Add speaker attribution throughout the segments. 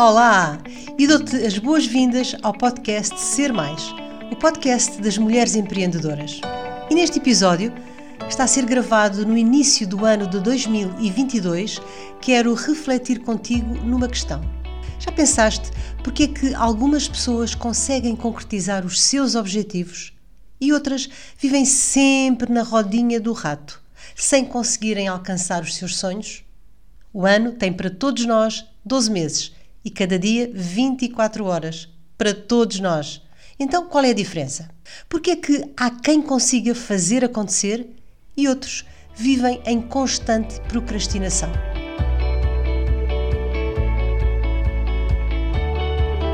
Speaker 1: Olá! E dou-te as boas-vindas ao podcast Ser Mais, o podcast das mulheres empreendedoras. E neste episódio, que está a ser gravado no início do ano de 2022, quero refletir contigo numa questão. Já pensaste porque é que algumas pessoas conseguem concretizar os seus objetivos e outras vivem sempre na rodinha do rato, sem conseguirem alcançar os seus sonhos? O ano tem para todos nós 12 meses e cada dia 24 horas. Para todos nós. Então qual é a diferença? Porque é que há quem consiga fazer acontecer e outros vivem em constante procrastinação?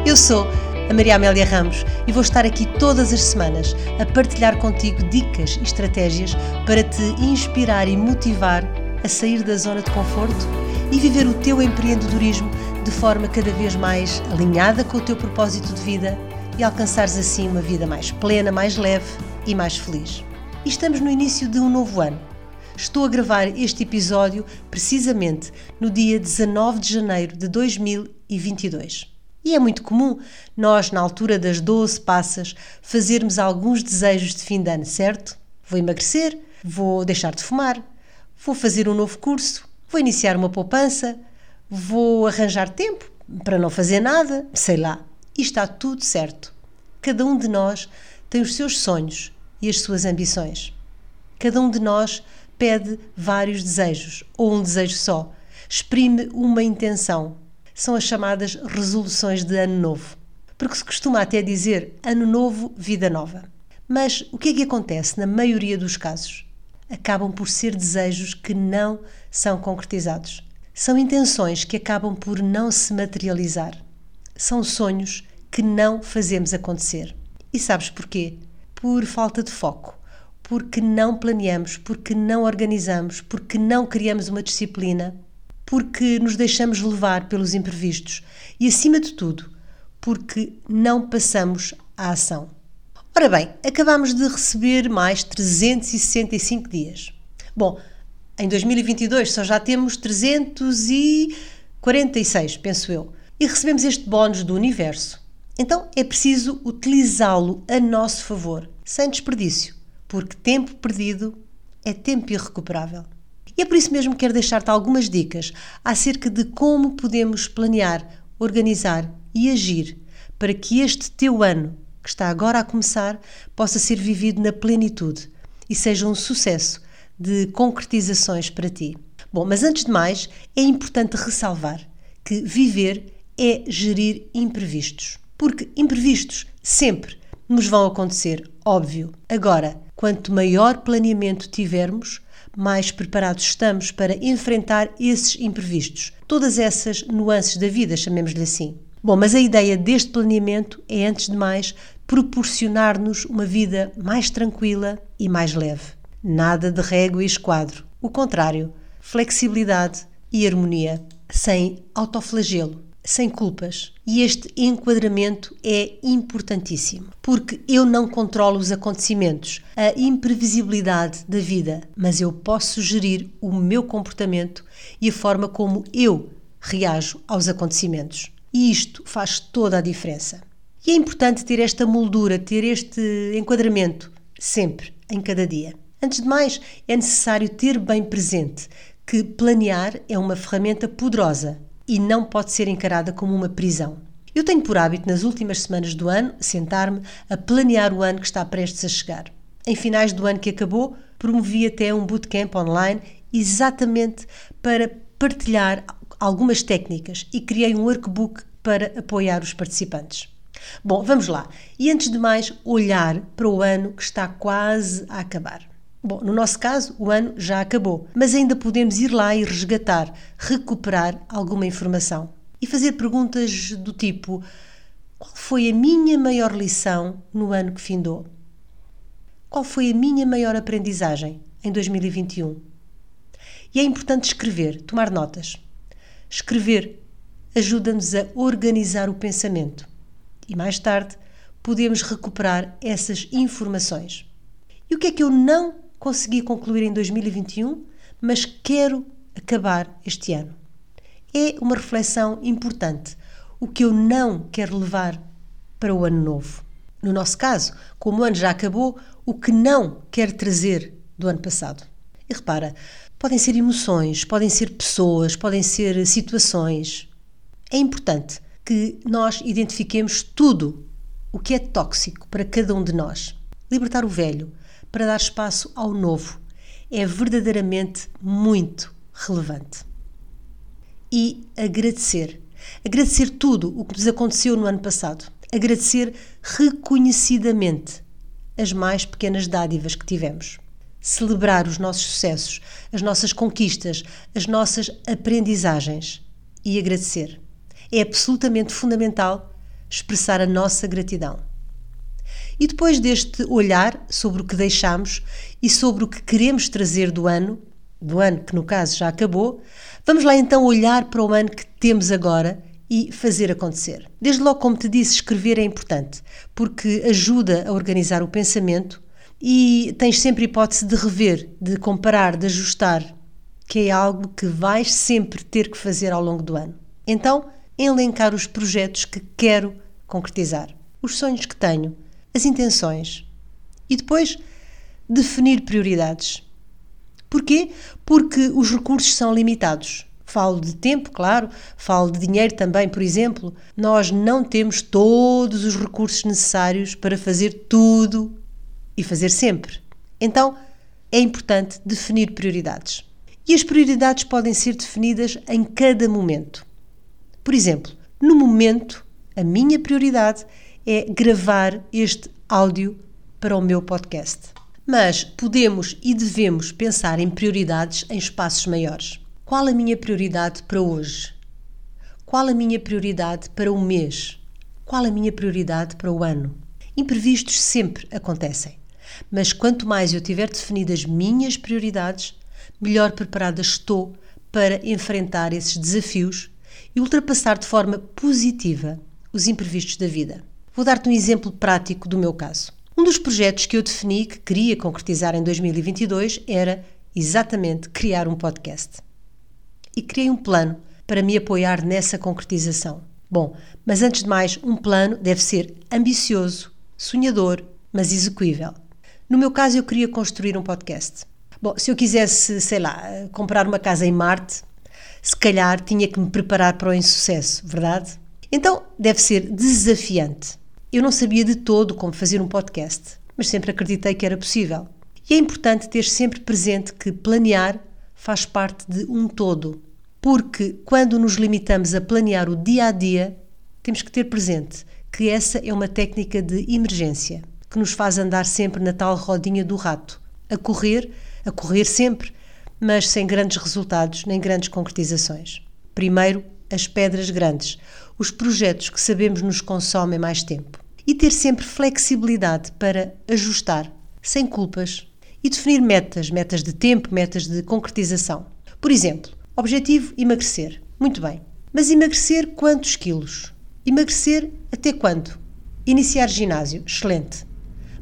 Speaker 1: Eu sou a Maria Amélia Ramos e vou estar aqui todas as semanas a partilhar contigo dicas e estratégias para te inspirar e motivar a sair da zona de conforto e viver o teu empreendedorismo de forma cada vez mais alinhada com o teu propósito de vida e alcançares assim uma vida mais plena, mais leve e mais feliz. E estamos no início de um novo ano. Estou a gravar este episódio precisamente no dia 19 de janeiro de 2022. E é muito comum nós, na altura das 12 passas, fazermos alguns desejos de fim de ano, certo? Vou emagrecer, vou deixar de fumar, vou fazer um novo curso, vou iniciar uma poupança, vou arranjar tempo para não fazer nada, sei lá. E está tudo certo. Cada um de nós tem os seus sonhos e as suas ambições. Cada um de nós pede vários desejos ou um desejo só. Exprime uma intenção. São as chamadas resoluções de ano novo. Porque se costuma até dizer ano novo, vida nova. Mas o que é que acontece na maioria dos casos? acabam por ser desejos que não são concretizados. São intenções que acabam por não se materializar. São sonhos que não fazemos acontecer. E sabes porquê? Por falta de foco, porque não planeamos, porque não organizamos, porque não criamos uma disciplina, porque nos deixamos levar pelos imprevistos e, acima de tudo, porque não passamos à ação. Ora bem, acabamos de receber mais 365 dias. Bom, em 2022 só já temos 346, penso eu, e recebemos este bónus do universo. Então é preciso utilizá-lo a nosso favor, sem desperdício, porque tempo perdido é tempo irrecuperável. E é por isso mesmo que quero deixar-te algumas dicas acerca de como podemos planear, organizar e agir para que este teu ano que está agora a começar possa ser vivido na plenitude e seja um sucesso de concretizações para ti. Bom, mas antes de mais, é importante ressalvar que viver é gerir imprevistos. Porque imprevistos sempre nos vão acontecer, óbvio. Agora, quanto maior planeamento tivermos, mais preparados estamos para enfrentar esses imprevistos, todas essas nuances da vida, chamemos-lhe assim. Bom, mas a ideia deste planeamento é, antes de mais, proporcionar-nos uma vida mais tranquila e mais leve. Nada de régua e esquadro. O contrário, flexibilidade e harmonia, sem autoflagelo, sem culpas. E este enquadramento é importantíssimo, porque eu não controlo os acontecimentos, a imprevisibilidade da vida, mas eu posso gerir o meu comportamento e a forma como eu reajo aos acontecimentos. E isto faz toda a diferença. E é importante ter esta moldura, ter este enquadramento, sempre, em cada dia. Antes de mais, é necessário ter bem presente que planear é uma ferramenta poderosa e não pode ser encarada como uma prisão. Eu tenho por hábito, nas últimas semanas do ano, sentar-me a planear o ano que está prestes a chegar. Em finais do ano que acabou, promovi até um bootcamp online exatamente para partilhar algumas técnicas e criei um workbook para apoiar os participantes. Bom, vamos lá. E antes de mais, olhar para o ano que está quase a acabar. Bom, no nosso caso, o ano já acabou, mas ainda podemos ir lá e resgatar, recuperar alguma informação e fazer perguntas do tipo: qual foi a minha maior lição no ano que findou? Qual foi a minha maior aprendizagem em 2021? E é importante escrever, tomar notas. Escrever ajuda-nos a organizar o pensamento e mais tarde podemos recuperar essas informações. E o que é que eu não consegui concluir em 2021, mas quero acabar este ano? É uma reflexão importante. o que eu não quero levar para o ano novo. No nosso caso, como o ano já acabou, o que não quero trazer do ano passado. E repara, podem ser emoções, podem ser pessoas, podem ser situações. É importante que nós identifiquemos tudo o que é tóxico para cada um de nós. Libertar o velho para dar espaço ao novo é verdadeiramente muito relevante. E agradecer. Agradecer tudo o que nos aconteceu no ano passado. Agradecer reconhecidamente as mais pequenas dádivas que tivemos. Celebrar os nossos sucessos, as nossas conquistas, as nossas aprendizagens e agradecer. É absolutamente fundamental expressar a nossa gratidão. E depois deste olhar sobre o que deixamos e sobre o que queremos trazer do ano, do ano que no caso já acabou, vamos lá então olhar para o ano que temos agora e fazer acontecer. Desde logo, como te disse, escrever é importante, porque ajuda a organizar o pensamento e tens sempre hipótese de rever, de comparar, de ajustar, que é algo que vais sempre ter que fazer ao longo do ano. Então, elencar os projetos que quero concretizar, os sonhos que tenho, as intenções e depois definir prioridades. Porquê? Porque os recursos são limitados. Falo de tempo, claro, falo de dinheiro também, por exemplo. Nós não temos todos os recursos necessários para fazer tudo e fazer sempre. Então, é importante definir prioridades. E as prioridades podem ser definidas em cada momento. Por exemplo, no momento, a minha prioridade é gravar este áudio para o meu podcast. Mas podemos e devemos pensar em prioridades em espaços maiores. Qual a minha prioridade para hoje? Qual a minha prioridade para o mês? Qual a minha prioridade para o ano? Imprevistos sempre acontecem, mas quanto mais eu tiver definido as minhas prioridades, melhor preparada estou para enfrentar esses desafios e ultrapassar de forma positiva os imprevistos da vida. Vou dar-te um exemplo prático do meu caso. Um dos projetos que eu defini que queria concretizar em 2022 era exatamente criar um podcast. E criei um plano para me apoiar nessa concretização. Bom, mas antes de mais, um plano deve ser ambicioso, sonhador, mas execuível. No meu caso, eu queria construir um podcast. Bom, se eu quisesse, sei lá, comprar uma casa em Marte, se calhar tinha que me preparar para o insucesso, verdade? Então deve ser desafiante. Eu não sabia de todo como fazer um podcast, mas sempre acreditei que era possível. E é importante ter sempre presente que planear faz parte de um todo, porque quando nos limitamos a planear o dia a dia, temos que ter presente que essa é uma técnica de emergência que nos faz andar sempre na tal rodinha do rato, a correr, a correr sempre, mas sem grandes resultados nem grandes concretizações. Primeiro, as pedras grandes, os projetos que sabemos nos consomem mais tempo. E ter sempre flexibilidade para ajustar, sem culpas, e definir metas, metas de tempo, metas de concretização. Por exemplo, objetivo emagrecer. Muito bem. Mas emagrecer quantos quilos? Emagrecer até quando? Iniciar ginásio. Excelente.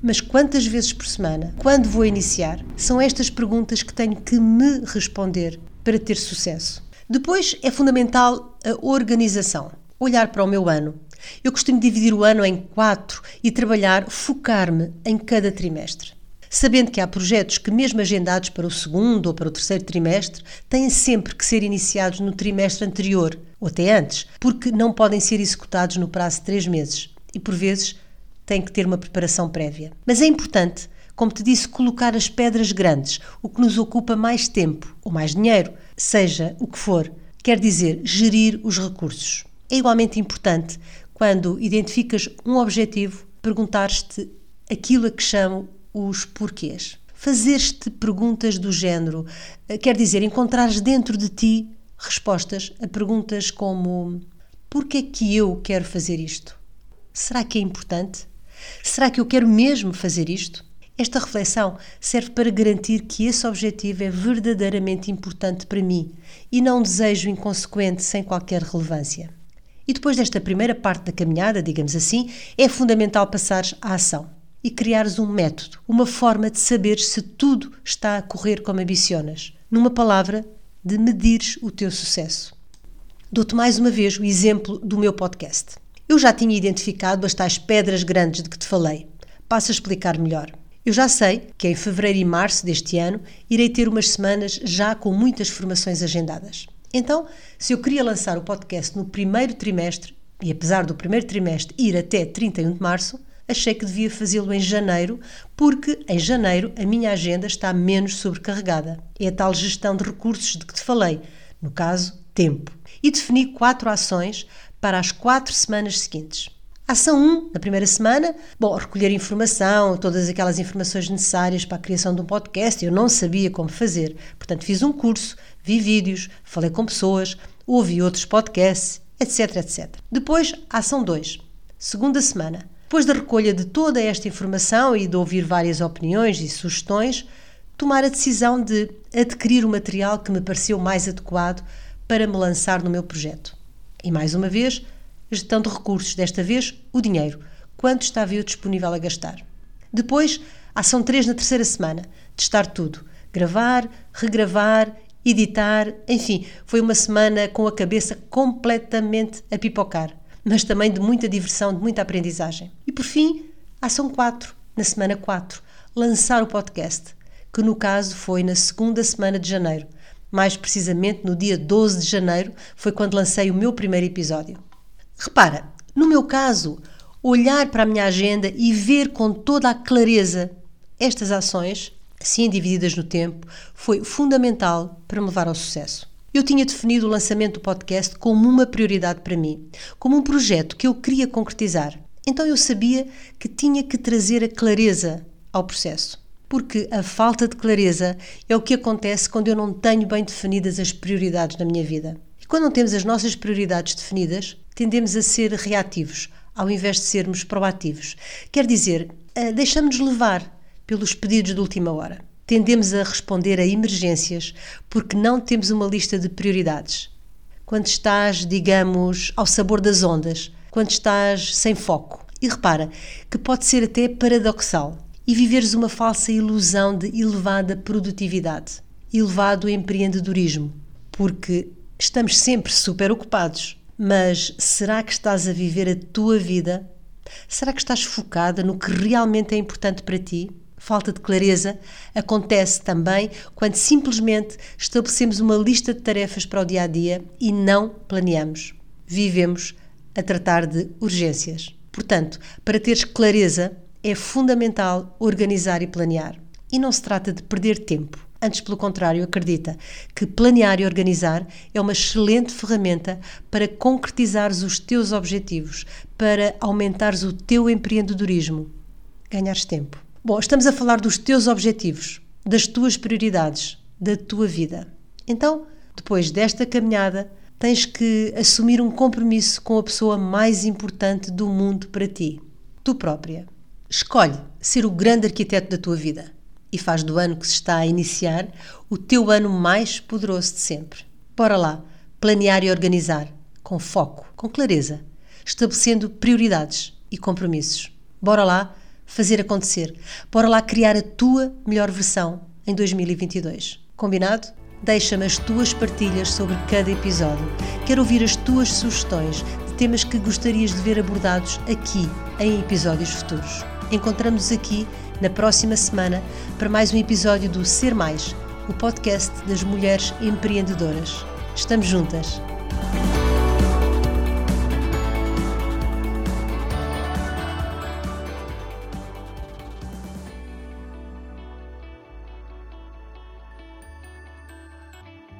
Speaker 1: Mas quantas vezes por semana? Quando vou iniciar? São estas perguntas que tenho que me responder para ter sucesso. Depois é fundamental a organização olhar para o meu ano. Eu costumo dividir o ano em quatro e trabalhar, focar-me em cada trimestre. Sabendo que há projetos que, mesmo agendados para o segundo ou para o terceiro trimestre, têm sempre que ser iniciados no trimestre anterior, ou até antes, porque não podem ser executados no prazo de três meses e, por vezes, têm que ter uma preparação prévia. Mas é importante, como te disse, colocar as pedras grandes, o que nos ocupa mais tempo ou mais dinheiro, seja o que for, quer dizer, gerir os recursos. É igualmente importante, quando identificas um objetivo, perguntar-te aquilo a que chamo os porquês. Fazer-te perguntas do género, eh, quer dizer, encontrares dentro de ti respostas a perguntas como: Por que é que eu quero fazer isto? Será que é importante? Será que eu quero mesmo fazer isto? Esta reflexão serve para garantir que esse objetivo é verdadeiramente importante para mim e não um desejo inconsequente sem qualquer relevância. E depois desta primeira parte da caminhada, digamos assim, é fundamental passares à ação e criares um método, uma forma de saberes se tudo está a correr como ambicionas. Numa palavra, de medires o teu sucesso. Dou-te mais uma vez o exemplo do meu podcast. Eu já tinha identificado as tais pedras grandes de que te falei. Passo a explicar melhor. Eu já sei que em fevereiro e março deste ano irei ter umas semanas já com muitas formações agendadas. Então, se eu queria lançar o podcast no primeiro trimestre, e apesar do primeiro trimestre ir até 31 de março, achei que devia fazê-lo em janeiro, porque em janeiro a minha agenda está menos sobrecarregada. É a tal gestão de recursos de que te falei, no caso, tempo. E defini quatro ações para as quatro semanas seguintes. Ação 1, na primeira semana, bom, recolher informação, todas aquelas informações necessárias para a criação de um podcast. Eu não sabia como fazer, portanto, fiz um curso, vi vídeos, falei com pessoas, ouvi outros podcasts, etc, etc. Depois, ação 2, segunda semana. Depois da recolha de toda esta informação e de ouvir várias opiniões e sugestões, tomar a decisão de adquirir o material que me pareceu mais adequado para me lançar no meu projeto. E mais uma vez, gestão de recursos, desta vez o dinheiro. Quanto estava eu disponível a gastar? Depois, ação 3 na terceira semana, testar tudo. Gravar, regravar, editar, enfim, foi uma semana com a cabeça completamente a pipocar, mas também de muita diversão, de muita aprendizagem. E por fim, ação 4, na semana 4, lançar o podcast, que no caso foi na segunda semana de janeiro. Mais precisamente no dia 12 de janeiro foi quando lancei o meu primeiro episódio. Repara, no meu caso, olhar para a minha agenda e ver com toda a clareza estas ações, assim divididas no tempo, foi fundamental para me levar ao sucesso. Eu tinha definido o lançamento do podcast como uma prioridade para mim, como um projeto que eu queria concretizar. Então eu sabia que tinha que trazer a clareza ao processo. Porque a falta de clareza é o que acontece quando eu não tenho bem definidas as prioridades na minha vida. Quando não temos as nossas prioridades definidas, tendemos a ser reativos, ao invés de sermos proativos. Quer dizer, eh, deixamos-nos levar pelos pedidos de última hora. Tendemos a responder a emergências porque não temos uma lista de prioridades. Quando estás, digamos, ao sabor das ondas, quando estás sem foco. E repara que pode ser até paradoxal e viveres uma falsa ilusão de elevada produtividade, elevado empreendedorismo, porque estamos sempre super ocupados mas será que estás a viver a tua vida? Será que estás focada no que realmente é importante para ti? Falta de clareza acontece também quando simplesmente estabelecemos uma lista de tarefas para o dia a dia e não planeamos. Vivemos a tratar de urgências. Portanto, para teres clareza, é fundamental organizar e planear. E não se trata de perder tempo. Antes, pelo contrário, acredita que planear e organizar é uma excelente ferramenta para concretizares os teus objetivos, para aumentares o teu empreendedorismo, ganhares tempo. Bom, estamos a falar dos teus objetivos, das tuas prioridades, da tua vida. Então, depois desta caminhada, tens que assumir um compromisso com a pessoa mais importante do mundo para ti, tu própria. Escolhe ser o grande arquiteto da tua vida e faz do ano que se está a iniciar o teu ano mais poderoso de sempre. Bora lá, planear e organizar, com foco, com clareza, estabelecendo prioridades e compromissos. Bora lá fazer acontecer. Bora lá criar a tua melhor versão em 2022. Combinado? Deixa-me as tuas partilhas sobre cada episódio. Quero ouvir as tuas sugestões de temas que gostarias de ver abordados aqui em episódios futuros. Encontramos-nos aqui na próxima semana para mais um episódio do Ser Mais, o podcast das mulheres empreendedoras. Estamos juntas.